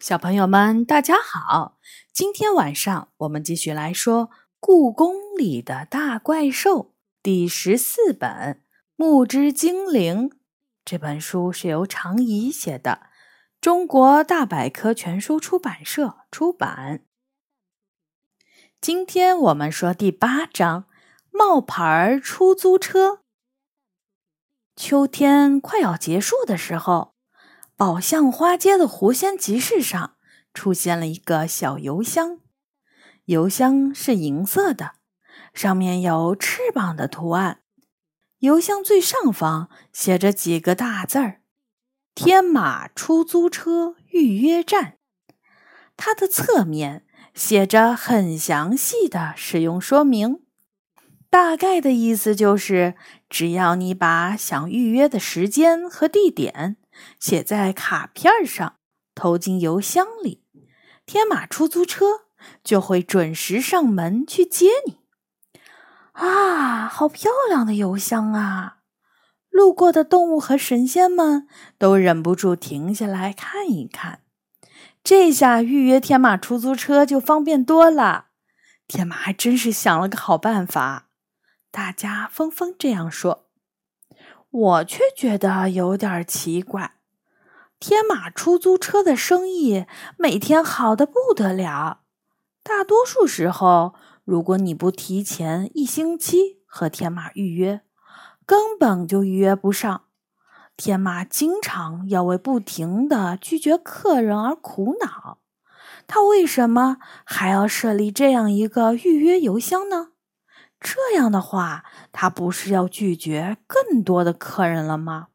小朋友们，大家好！今天晚上我们继续来说《故宫里的大怪兽》第十四本《木之精灵》。这本书是由常怡写的，中国大百科全书出版社出版。今天我们说第八章：冒牌出租车。秋天快要结束的时候。宝象花街的狐仙集市上出现了一个小邮箱，邮箱是银色的，上面有翅膀的图案。邮箱最上方写着几个大字儿：“天马出租车预约站。”它的侧面写着很详细的使用说明，大概的意思就是，只要你把想预约的时间和地点。写在卡片上，投进邮箱里，天马出租车就会准时上门去接你。啊，好漂亮的邮箱啊！路过的动物和神仙们都忍不住停下来看一看。这下预约天马出租车就方便多了。天马还真是想了个好办法。大家纷纷这样说。我却觉得有点奇怪，天马出租车的生意每天好的不得了，大多数时候，如果你不提前一星期和天马预约，根本就预约不上。天马经常要为不停的拒绝客人而苦恼，他为什么还要设立这样一个预约邮箱呢？这样的话，他不是要拒绝更多的客人了吗？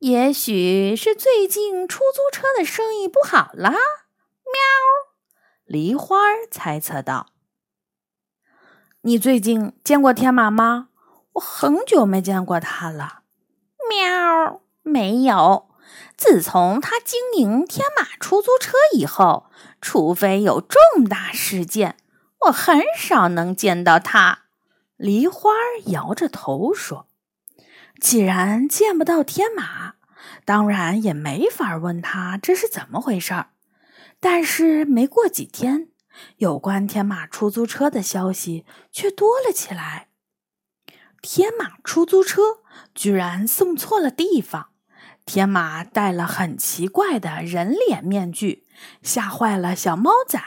也许是最近出租车的生意不好了。喵，梨花猜测道：“你最近见过天马吗？我很久没见过他了。”喵，没有。自从他经营天马出租车以后，除非有重大事件。我很少能见到他，梨花摇着头说：“既然见不到天马，当然也没法问他这是怎么回事儿。”但是没过几天，有关天马出租车的消息却多了起来。天马出租车居然送错了地方，天马戴了很奇怪的人脸面具，吓坏了小猫仔。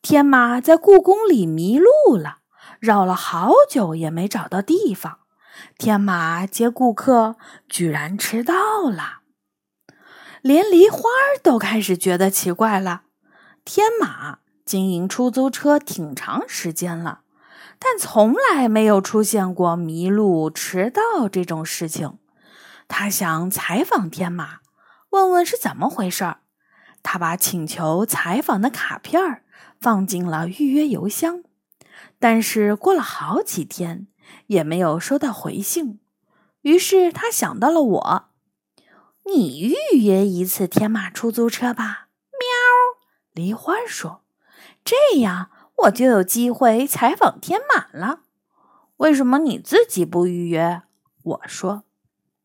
天马在故宫里迷路了，绕了好久也没找到地方。天马接顾客居然迟到了，连梨花都开始觉得奇怪了。天马经营出租车挺长时间了，但从来没有出现过迷路、迟到这种事情。他想采访天马，问问是怎么回事儿。他把请求采访的卡片儿。放进了预约邮箱，但是过了好几天也没有收到回信。于是他想到了我：“你预约一次天马出租车吧。”喵，梨花说：“这样我就有机会采访天马了。”为什么你自己不预约？我说：“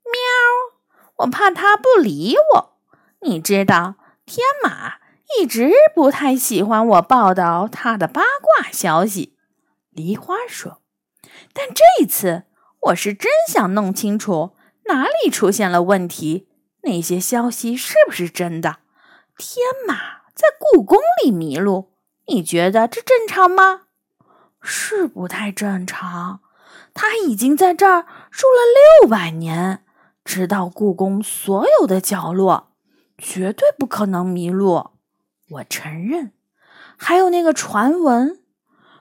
喵，我怕他不理我。你知道天马。”一直不太喜欢我报道他的八卦消息，梨花说。但这次我是真想弄清楚哪里出现了问题，那些消息是不是真的？天马在故宫里迷路，你觉得这正常吗？是不太正常。他已经在这儿住了六百年，知道故宫所有的角落，绝对不可能迷路。我承认，还有那个传闻，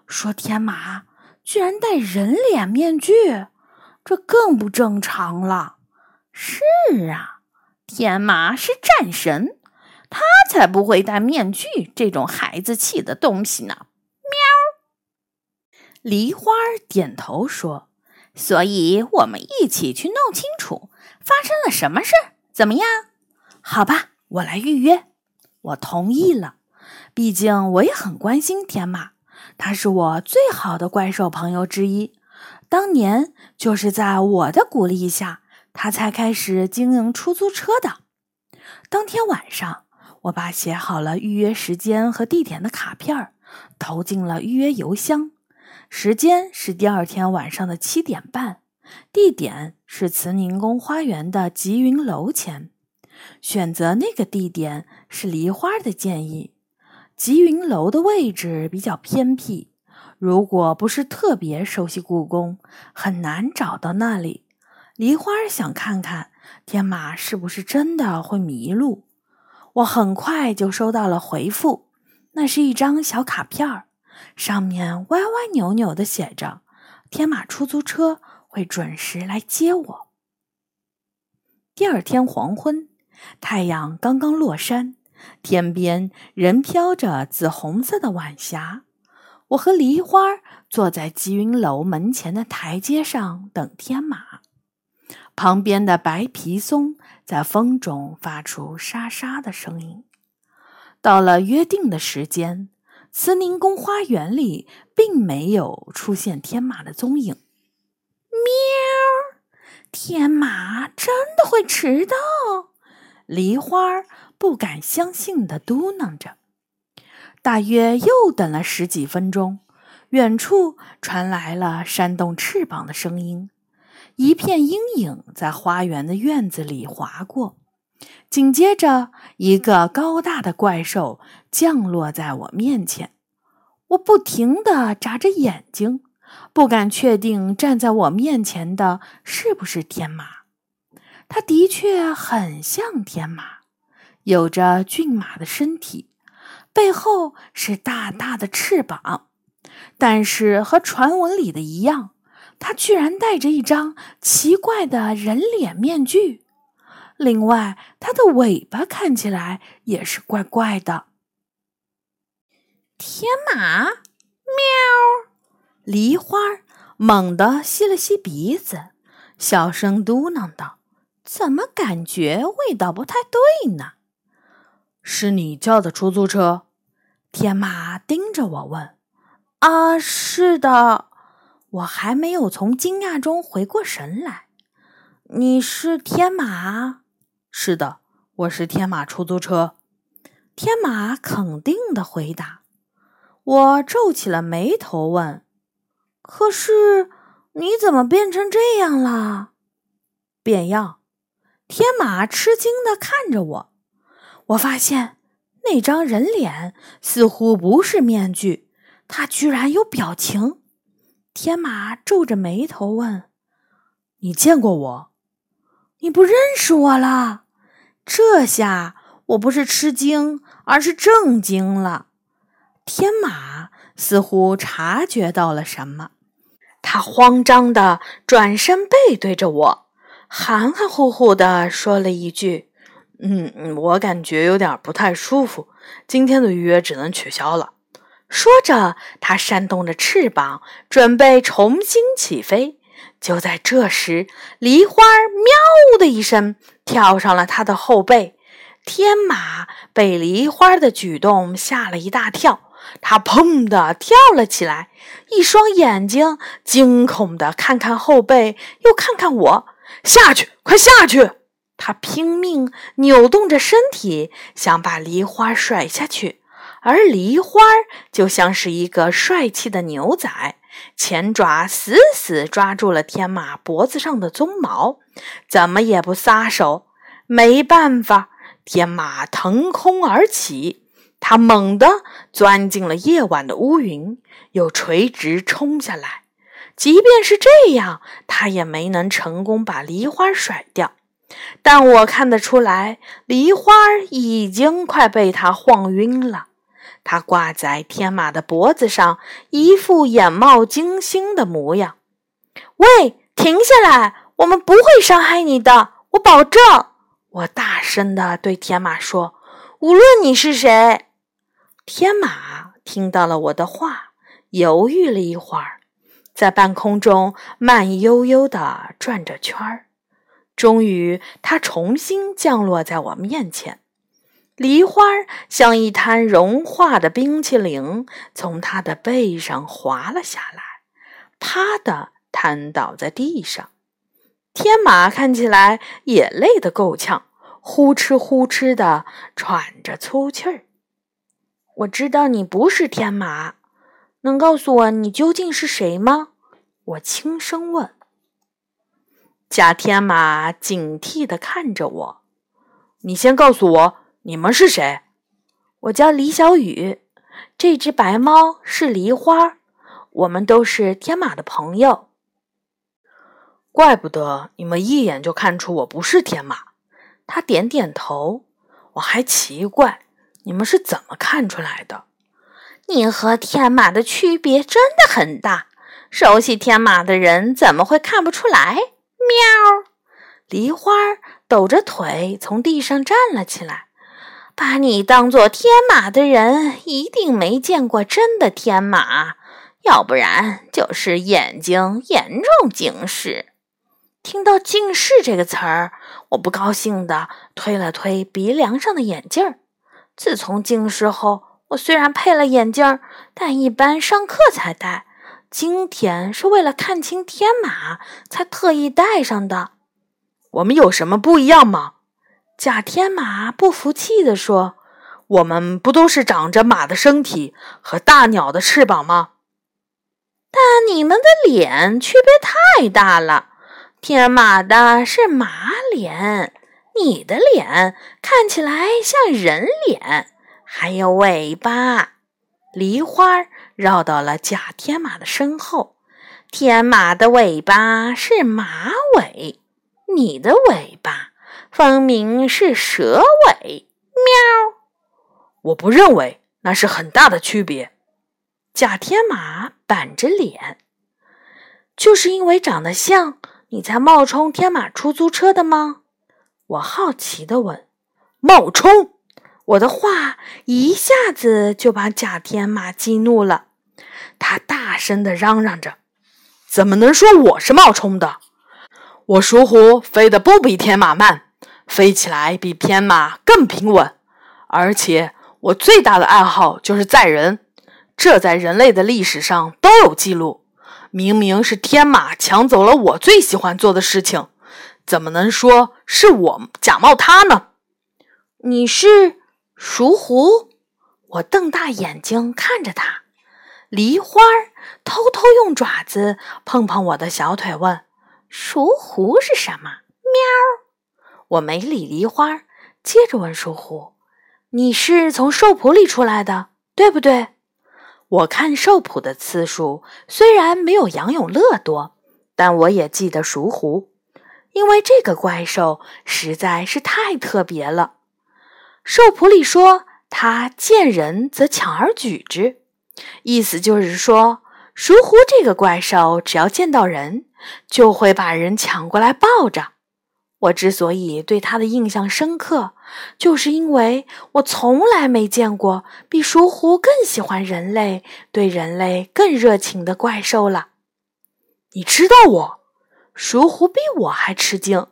说天马居然戴人脸面具，这更不正常了。是啊，天马是战神，他才不会戴面具这种孩子气的东西呢。喵，梨花点头说：“所以我们一起去弄清楚发生了什么事儿，怎么样？好吧，我来预约。”我同意了，毕竟我也很关心天马，他是我最好的怪兽朋友之一。当年就是在我的鼓励下，他才开始经营出租车的。当天晚上，我把写好了预约时间和地点的卡片投进了预约邮箱，时间是第二天晚上的七点半，地点是慈宁宫花园的吉云楼前。选择那个地点是梨花的建议。吉云楼的位置比较偏僻，如果不是特别熟悉故宫，很难找到那里。梨花想看看天马是不是真的会迷路。我很快就收到了回复，那是一张小卡片，上面歪歪扭扭的写着：“天马出租车会准时来接我。”第二天黄昏，太阳刚刚落山，天边仍飘着紫红色的晚霞。我和梨花坐在吉云楼门前的台阶上等天马，旁边的白皮松。在风中发出沙沙的声音。到了约定的时间，慈宁宫花园里并没有出现天马的踪影。喵！天马真的会迟到？梨花不敢相信的嘟囔着。大约又等了十几分钟，远处传来了扇动翅膀的声音。一片阴影在花园的院子里划过，紧接着，一个高大的怪兽降落在我面前。我不停地眨着眼睛，不敢确定站在我面前的是不是天马。它的确很像天马，有着骏马的身体，背后是大大的翅膀，但是和传闻里的一样。他居然戴着一张奇怪的人脸面具，另外，它的尾巴看起来也是怪怪的。天马，喵！梨花猛地吸了吸鼻子，小声嘟囔道：“怎么感觉味道不太对呢？”是你叫的出租车？天马盯着我问：“啊，是的。”我还没有从惊讶中回过神来。你是天马？是的，我是天马出租车。天马肯定的回答。我皱起了眉头问：“可是你怎么变成这样了？”变样？天马吃惊的看着我。我发现那张人脸似乎不是面具，他居然有表情。天马皱着眉头问：“你见过我？你不认识我了？”这下我不是吃惊，而是震惊了。天马似乎察觉到了什么，他慌张的转身背对着我，含含糊糊的说了一句：“嗯，我感觉有点不太舒服，今天的预约只能取消了。”说着，它扇动着翅膀，准备重新起飞。就在这时，梨花喵的一声跳上了它的后背。天马被梨花的举动吓了一大跳，它砰的跳了起来，一双眼睛惊恐的看看后背，又看看我。下去，快下去！它拼命扭动着身体，想把梨花甩下去。而梨花就像是一个帅气的牛仔，前爪死死抓住了天马脖子上的鬃毛，怎么也不撒手。没办法，天马腾空而起，它猛地钻进了夜晚的乌云，又垂直冲下来。即便是这样，他也没能成功把梨花甩掉。但我看得出来，梨花已经快被他晃晕了。它挂在天马的脖子上，一副眼冒金星的模样。喂，停下来！我们不会伤害你的，我保证！我大声地对天马说：“无论你是谁。”天马听到了我的话，犹豫了一会儿，在半空中慢悠悠地转着圈儿，终于，它重新降落在我面前。梨花像一滩融化的冰淇淋，从他的背上滑了下来，啪的瘫倒在地上。天马看起来也累得够呛，呼哧呼哧的喘着粗气儿。我知道你不是天马，能告诉我你究竟是谁吗？我轻声问。假天马警惕的看着我：“你先告诉我，你们是谁？”我叫李小雨，这只白猫是梨花，我们都是天马的朋友。怪不得你们一眼就看出我不是天马。他点点头。我还奇怪，你们是怎么看出来的？你和天马的区别真的很大。熟悉天马的人怎么会看不出来？喵！梨花抖着腿从地上站了起来。把你当做天马的人一定没见过真的天马，要不然就是眼睛严重近视。听到“近视”这个词儿，我不高兴地推了推鼻梁上的眼镜儿。自从近视后，我虽然配了眼镜儿，但一般上课才戴。今天是为了看清天马才特意戴上的。我们有什么不一样吗？假天马不服气地说：“我们不都是长着马的身体和大鸟的翅膀吗？但你们的脸区别太大了。”天马的是马脸，你的脸看起来像人脸，还有尾巴。梨花绕到了假天马的身后。天马的尾巴是马尾，你的尾巴分明是蛇尾。喵！我不认为那是很大的区别。假天马板着脸，就是因为长得像。你才冒充天马出租车的吗？我好奇地问。冒充？我的话一下子就把假天马激怒了，他大声地嚷嚷着：“怎么能说我是冒充的？我属虎飞得不比天马慢，飞起来比天马更平稳，而且我最大的爱好就是载人，这在人类的历史上都有记录。”明明是天马抢走了我最喜欢做的事情，怎么能说是我假冒他呢？你是属虎？我瞪大眼睛看着它。梨花偷偷用爪子碰碰我的小腿，问：“属虎是什么？”喵！我没理梨花，接着问属虎：“你是从兽谱里出来的，对不对？”我看兽谱的次数虽然没有杨永乐多，但我也记得属虎，因为这个怪兽实在是太特别了。兽谱里说，它见人则抢而举之，意思就是说，属虎这个怪兽只要见到人，就会把人抢过来抱着。我之所以对他的印象深刻，就是因为我从来没见过比属虎更喜欢人类、对人类更热情的怪兽了。你知道我？属虎比我还吃惊。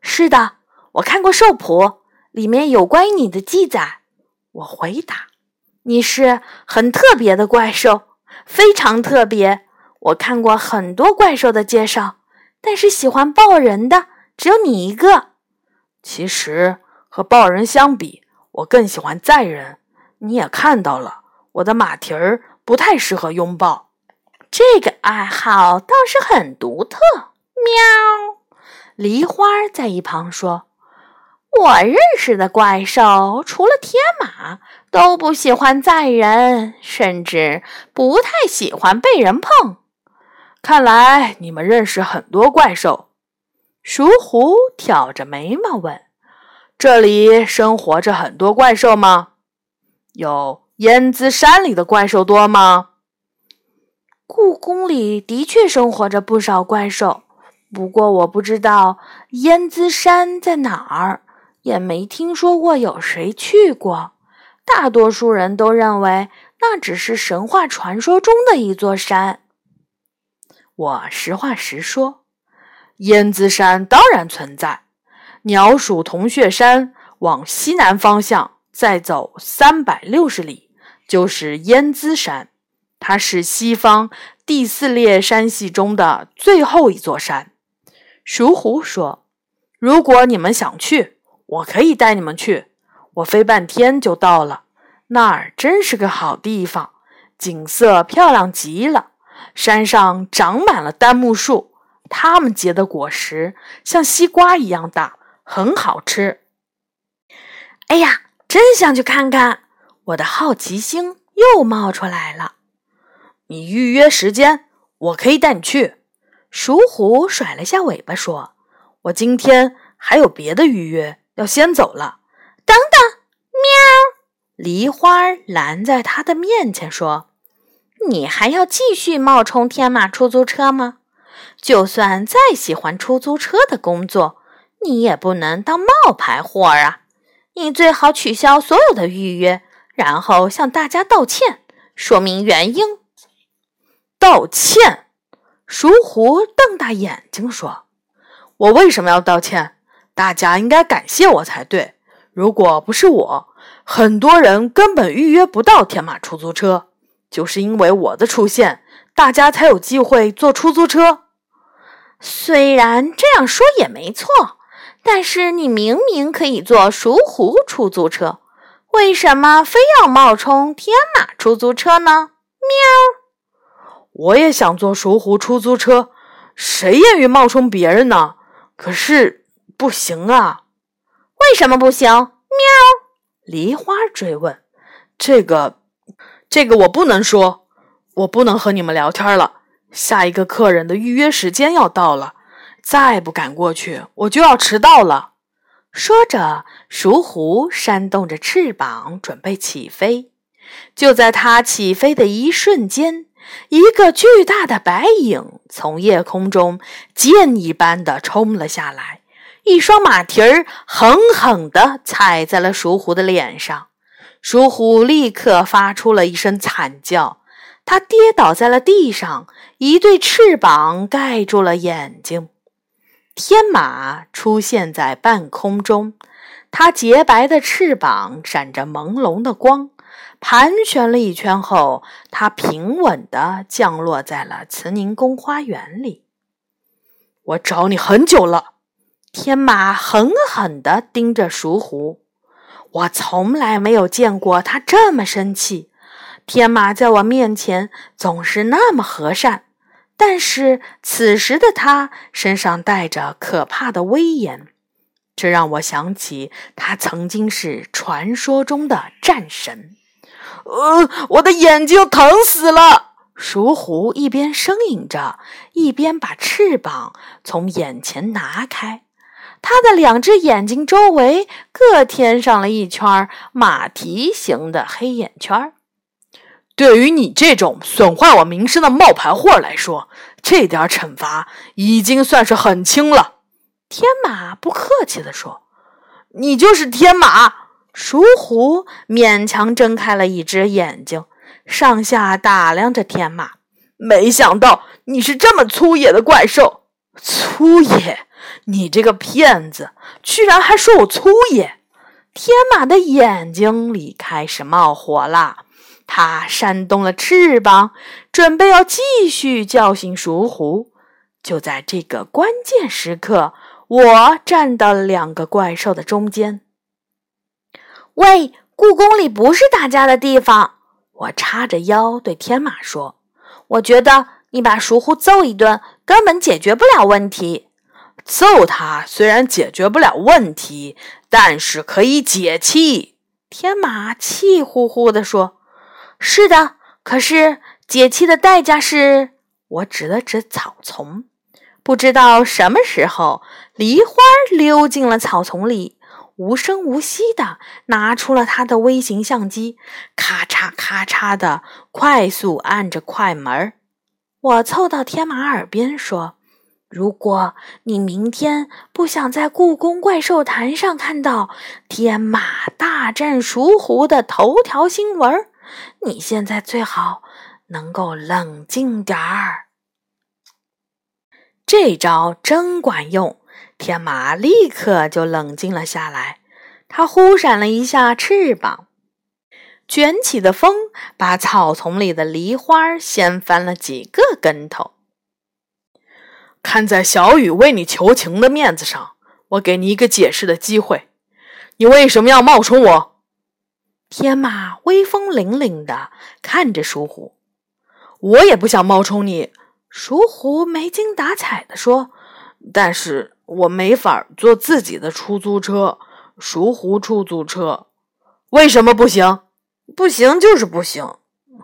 是的，我看过兽谱，里面有关于你的记载。我回答：“你是很特别的怪兽，非常特别。我看过很多怪兽的介绍，但是喜欢抱人的。”只有你一个。其实和抱人相比，我更喜欢载人。你也看到了，我的马蹄儿不太适合拥抱。这个爱好倒是很独特。喵！梨花在一旁说：“我认识的怪兽，除了天马，都不喜欢载人，甚至不太喜欢被人碰。看来你们认识很多怪兽。”鼠虎挑着眉毛问：“这里生活着很多怪兽吗？有烟子山里的怪兽多吗？”故宫里的确生活着不少怪兽，不过我不知道烟子山在哪儿，也没听说过有谁去过。大多数人都认为那只是神话传说中的一座山。我实话实说。燕子山当然存在，鸟鼠铜雀山往西南方向再走三百六十里，就是燕子山。它是西方第四列山系中的最后一座山。鼠虎说：“如果你们想去，我可以带你们去。我飞半天就到了，那儿真是个好地方，景色漂亮极了。山上长满了丹木树，它们结的果实像西瓜一样大，很好吃。哎呀，真想去看看！我的好奇心又冒出来了。你预约时间，我可以带你去。鼠虎甩了下尾巴说：“我今天还有别的预约，要先走了。”等等，喵！梨花拦在他的面前说：“你还要继续冒充天马出租车吗？就算再喜欢出租车的工作，你也不能当冒牌货啊！你最好取消所有的预约，然后向大家道歉，说明原因。”道歉？鼠虎瞪大眼睛说：“我为什么要道歉？大家应该感谢我才对。如果不是我，很多人根本预约不到天马出租车。就是因为我的出现，大家才有机会坐出租车。虽然这样说也没错，但是你明明可以坐鼠虎出租车，为什么非要冒充天马出租车呢？”喵。我也想坐熟湖出租车，谁愿意冒充别人呢？可是不行啊！为什么不行？喵！梨花追问：“这个，这个我不能说，我不能和你们聊天了。下一个客人的预约时间要到了，再不赶过去，我就要迟到了。”说着，熟狐扇动着翅膀准备起飞。就在它起飞的一瞬间。一个巨大的白影从夜空中箭一般的冲了下来，一双马蹄儿狠狠地踩在了鼠虎的脸上，鼠虎立刻发出了一声惨叫，它跌倒在了地上，一对翅膀盖住了眼睛。天马出现在半空中，它洁白的翅膀闪着朦胧的光。盘旋了一圈后，它平稳地降落在了慈宁宫花园里。我找你很久了，天马狠狠地盯着鼠虎。我从来没有见过他这么生气。天马在我面前总是那么和善，但是此时的他身上带着可怕的威严，这让我想起他曾经是传说中的战神。呃，我的眼睛疼死了！鼠虎一边呻吟着，一边把翅膀从眼前拿开。他的两只眼睛周围各添上了一圈马蹄形的黑眼圈。对于你这种损坏我名声的冒牌货来说，这点惩罚已经算是很轻了。天马不客气地说：“你就是天马。”鼠虎勉强睁开了一只眼睛，上下打量着天马。没想到你是这么粗野的怪兽！粗野！你这个骗子，居然还说我粗野！天马的眼睛里开始冒火了，它扇动了翅膀，准备要继续叫醒鼠虎。就在这个关键时刻，我站到了两个怪兽的中间。喂，故宫里不是打架的地方。我叉着腰对天马说：“我觉得你把熟虎揍一顿根本解决不了问题。揍他虽然解决不了问题，但是可以解气。”天马气呼呼地说：“是的，可是解气的代价是……”我指了指草丛，不知道什么时候，梨花溜进了草丛里。无声无息地拿出了他的微型相机，咔嚓咔嚓地快速按着快门。我凑到天马耳边说：“如果你明天不想在故宫怪兽坛上看到天马大战鼠狐的头条新闻，你现在最好能够冷静点儿。”这招真管用。天马立刻就冷静了下来，它忽闪了一下翅膀，卷起的风把草丛里的梨花掀翻了几个跟头。看在小雨为你求情的面子上，我给你一个解释的机会。你为什么要冒充我？天马威风凛凛的看着鼠虎。我也不想冒充你。鼠虎没精打采的说：“但是我没法坐自己的出租车，鼠虎出租车，为什么不行？不行就是不行。”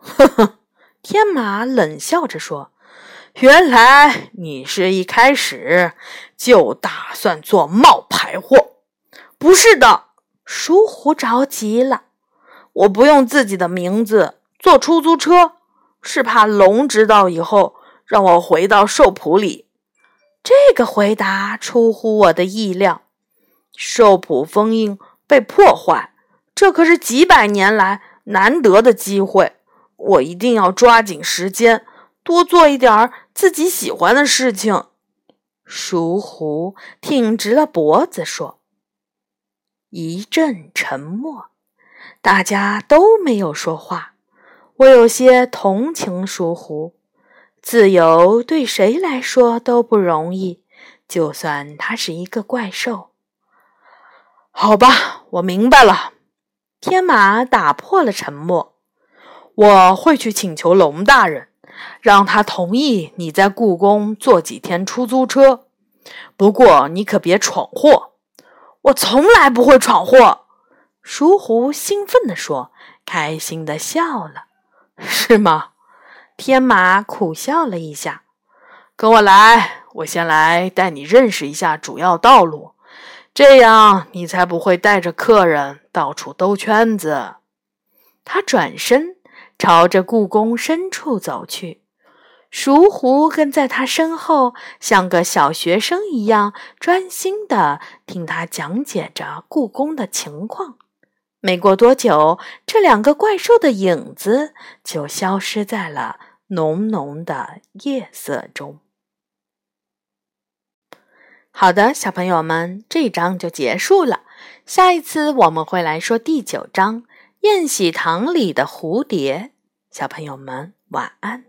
呵呵，天马冷笑着说：“原来你是一开始就打算做冒牌货。”不是的，鼠虎着急了：“我不用自己的名字坐出租车，是怕龙知道以后。”让我回到兽谱里。这个回答出乎我的意料。兽谱封印被破坏，这可是几百年来难得的机会。我一定要抓紧时间，多做一点儿自己喜欢的事情。鼠虎挺直了脖子说：“一阵沉默，大家都没有说话。我有些同情鼠虎。”自由对谁来说都不容易，就算他是一个怪兽。好吧，我明白了。天马打破了沉默。我会去请求龙大人，让他同意你在故宫坐几天出租车。不过你可别闯祸。我从来不会闯祸。鼠虎兴奋地说，开心地笑了。是吗？天马苦笑了一下，跟我来，我先来带你认识一下主要道路，这样你才不会带着客人到处兜圈子。他转身朝着故宫深处走去，熟狐跟在他身后，像个小学生一样专心地听他讲解着故宫的情况。没过多久，这两个怪兽的影子就消失在了浓浓的夜色中。好的，小朋友们，这章就结束了。下一次我们会来说第九章《宴喜堂里的蝴蝶》。小朋友们，晚安。